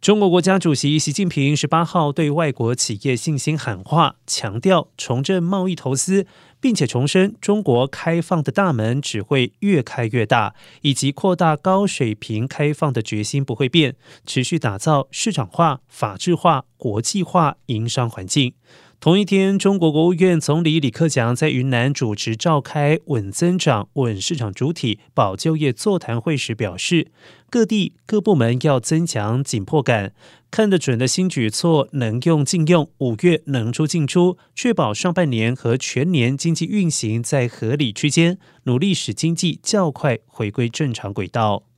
中国国家主席习近平十八号对外国企业信心喊话，强调重振贸易投资，并且重申中国开放的大门只会越开越大，以及扩大高水平开放的决心不会变，持续打造市场化、法治化、国际化营商环境。同一天，中国国务院总理李克强在云南主持召开“稳增长、稳市场主体、保就业”座谈会时表示，各地各部门要增强紧迫感，看得准的新举措能用尽用，五月能出尽出，确保上半年和全年经济运行在合理区间，努力使经济较快回归正常轨道。